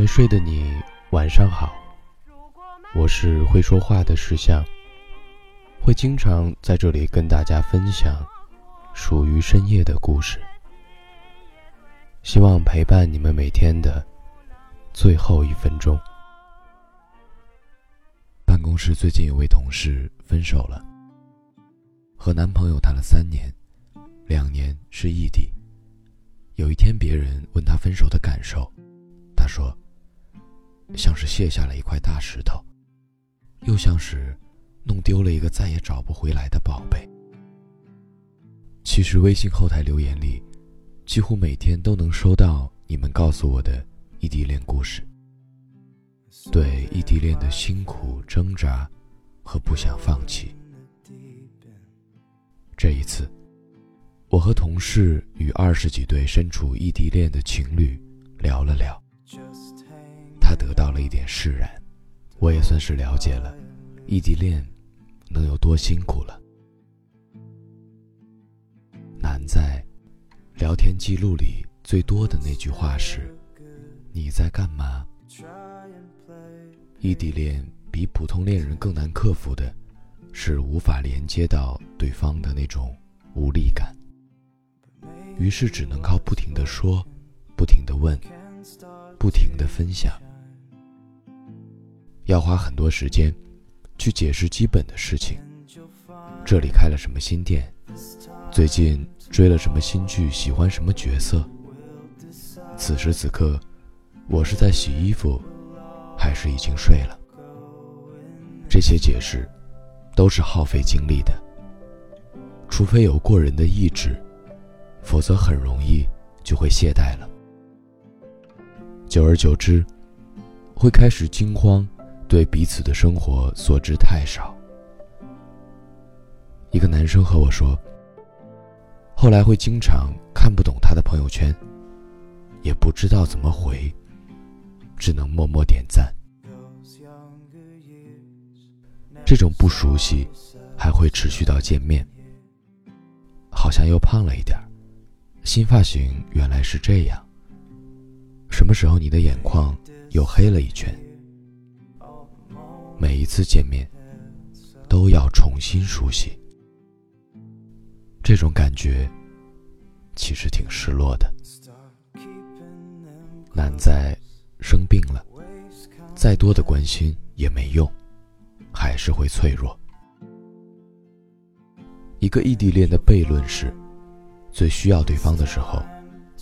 没睡的你，晚上好。我是会说话的石像，会经常在这里跟大家分享属于深夜的故事。希望陪伴你们每天的最后一分钟。办公室最近有位同事分手了，和男朋友谈了三年，两年是异地。有一天，别人问他分手的感受，他说：“像是卸下了一块大石头，又像是弄丢了一个再也找不回来的宝贝。”其实，微信后台留言里，几乎每天都能收到你们告诉我的异地恋故事，对异地恋的辛苦挣扎和不想放弃。这一次。我和同事与二十几对身处异地恋的情侣聊了聊，他得到了一点释然，我也算是了解了异地恋能有多辛苦了。难在聊天记录里最多的那句话是：“你在干嘛？”异地恋比普通恋人更难克服的，是无法连接到对方的那种无力感。于是只能靠不停的说，不停的问，不停的分享，要花很多时间去解释基本的事情。这里开了什么新店？最近追了什么新剧？喜欢什么角色？此时此刻，我是在洗衣服，还是已经睡了？这些解释都是耗费精力的，除非有过人的意志。否则很容易就会懈怠了。久而久之，会开始惊慌，对彼此的生活所知太少。一个男生和我说，后来会经常看不懂他的朋友圈，也不知道怎么回，只能默默点赞。这种不熟悉，还会持续到见面。好像又胖了一点。新发型原来是这样。什么时候你的眼眶又黑了一圈？每一次见面，都要重新熟悉。这种感觉，其实挺失落的。难在生病了，再多的关心也没用，还是会脆弱。一个异地恋的悖论是。最需要对方的时候，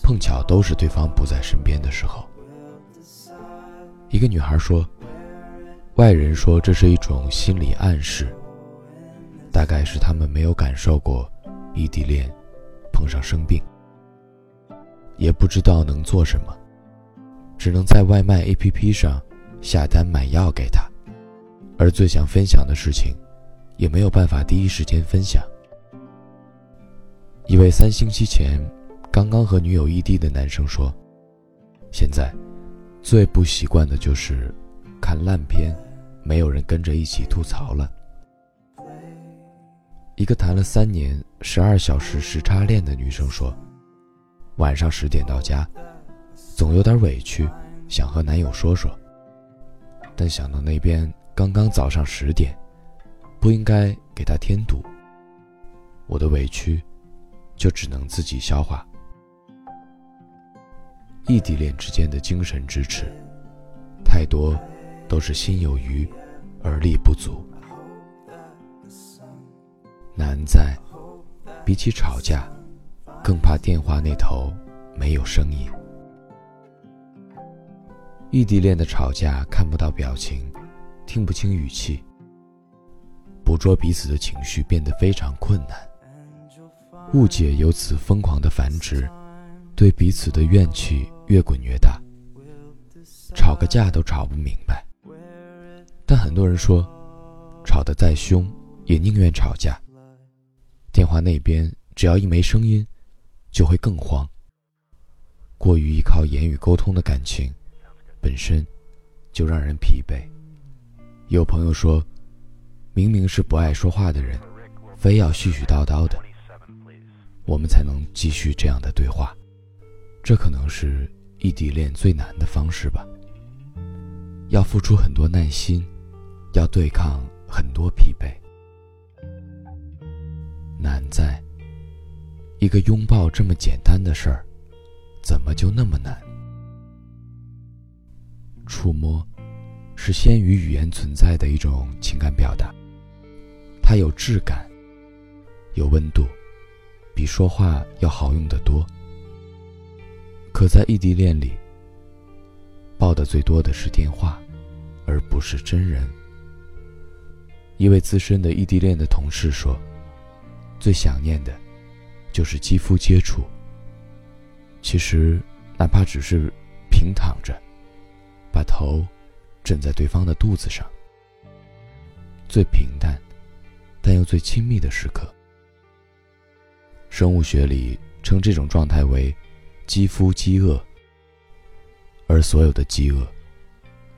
碰巧都是对方不在身边的时候。一个女孩说：“外人说这是一种心理暗示，大概是他们没有感受过异地恋，碰上生病，也不知道能做什么，只能在外卖 APP 上下单买药给他，而最想分享的事情，也没有办法第一时间分享。”一位三星期前刚刚和女友异地的男生说：“现在最不习惯的就是看烂片，没有人跟着一起吐槽了。”一个谈了三年、十二小时时差恋的女生说：“晚上十点到家，总有点委屈，想和男友说说，但想到那边刚刚早上十点，不应该给他添堵，我的委屈。”就只能自己消化。异地恋之间的精神支持，太多都是心有余而力不足。难在，比起吵架，更怕电话那头没有声音。异地恋的吵架看不到表情，听不清语气，捕捉彼此的情绪变得非常困难。误解由此疯狂的繁殖，对彼此的怨气越滚越大，吵个架都吵不明白。但很多人说，吵得再凶，也宁愿吵架。电话那边只要一没声音，就会更慌。过于依靠言语沟通的感情，本身就让人疲惫。有朋友说，明明是不爱说话的人，非要絮絮叨叨的。我们才能继续这样的对话，这可能是异地恋最难的方式吧。要付出很多耐心，要对抗很多疲惫。难在，一个拥抱这么简单的事儿，怎么就那么难？触摸，是先于语言存在的一种情感表达，它有质感，有温度，比说话要好用得多。可在异地恋里，抱的最多的是电话，而不是真人。一位资深的异地恋的同事说：“最想念的，就是肌肤接触。其实，哪怕只是平躺着。”把头枕在对方的肚子上，最平淡，但又最亲密的时刻。生物学里称这种状态为“肌肤饥饿”，而所有的饥饿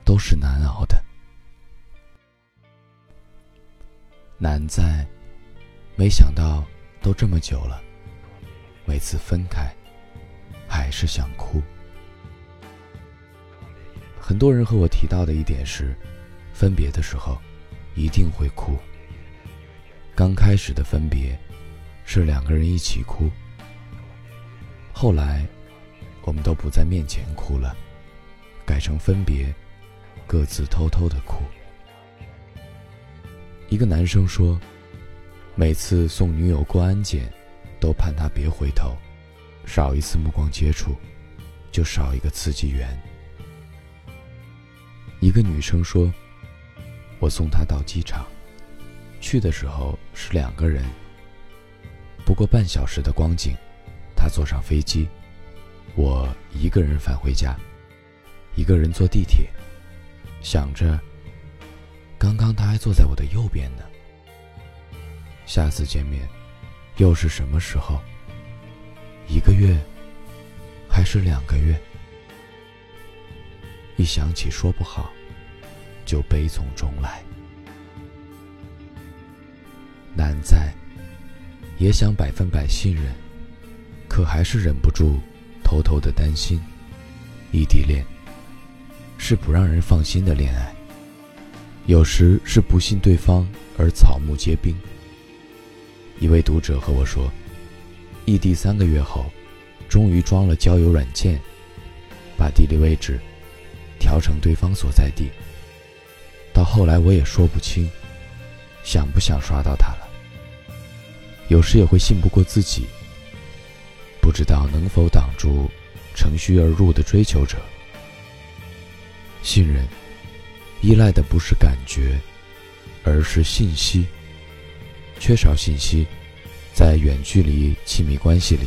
都是难熬的。难在，没想到都这么久了，每次分开，还是想哭。很多人和我提到的一点是，分别的时候一定会哭。刚开始的分别是两个人一起哭，后来我们都不在面前哭了，改成分别各自偷偷的哭。一个男生说，每次送女友过安检，都盼她别回头，少一次目光接触，就少一个刺激源。一个女生说：“我送她到机场，去的时候是两个人。不过半小时的光景，她坐上飞机，我一个人返回家，一个人坐地铁，想着，刚刚他还坐在我的右边呢。下次见面，又是什么时候？一个月，还是两个月？”一想起说不好，就悲从中来。难在，也想百分百信任，可还是忍不住偷偷的担心。异地恋是不让人放心的恋爱，有时是不信对方而草木皆兵。一位读者和我说，异地三个月后，终于装了交友软件，把地理位置。调成对方所在地。到后来我也说不清，想不想刷到他了。有时也会信不过自己，不知道能否挡住乘虚而入的追求者。信任，依赖的不是感觉，而是信息。缺少信息，在远距离亲密关系里，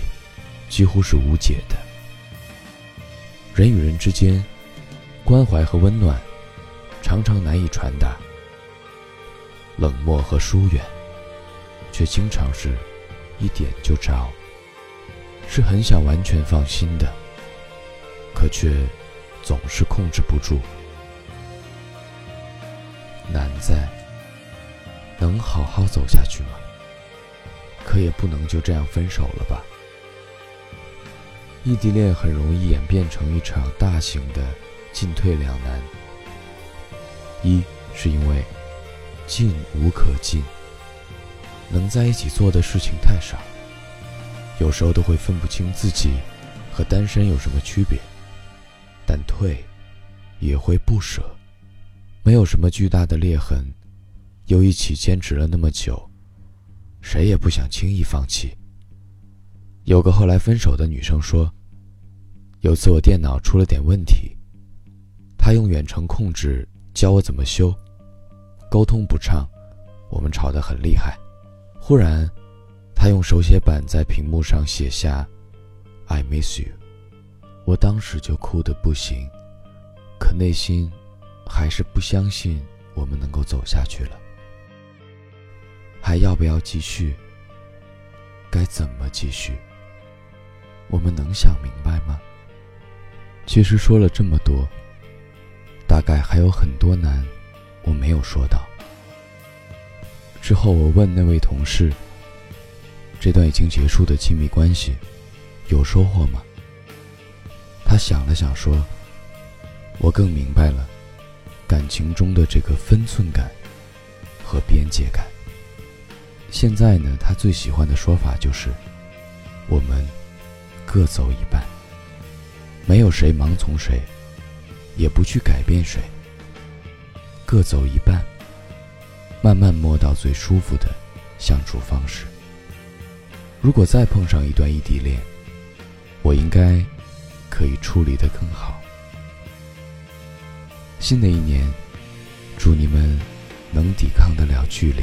几乎是无解的。人与人之间。关怀和温暖，常常难以传达；冷漠和疏远，却经常是一点就着。是很想完全放心的，可却总是控制不住。难在，能好好走下去吗？可也不能就这样分手了吧？异地恋很容易演变成一场大型的。进退两难，一是因为进无可进，能在一起做的事情太少，有时候都会分不清自己和单身有什么区别；但退也会不舍，没有什么巨大的裂痕，又一起坚持了那么久，谁也不想轻易放弃。有个后来分手的女生说：“有次我电脑出了点问题。”她用远程控制教我怎么修，沟通不畅，我们吵得很厉害。忽然，她用手写板在屏幕上写下 “I miss you”，我当时就哭得不行，可内心还是不相信我们能够走下去了。还要不要继续？该怎么继续？我们能想明白吗？其实说了这么多。大概还有很多难，我没有说到。之后我问那位同事：“这段已经结束的亲密关系，有收获吗？”他想了想说：“我更明白了，感情中的这个分寸感和边界感。现在呢，他最喜欢的说法就是：我们各走一半，没有谁盲从谁，也不去改变谁，各走一半，慢慢摸到最舒服的相处方式。如果再碰上一段异地恋，我应该可以处理得更好。新的一年，祝你们能抵抗得了距离。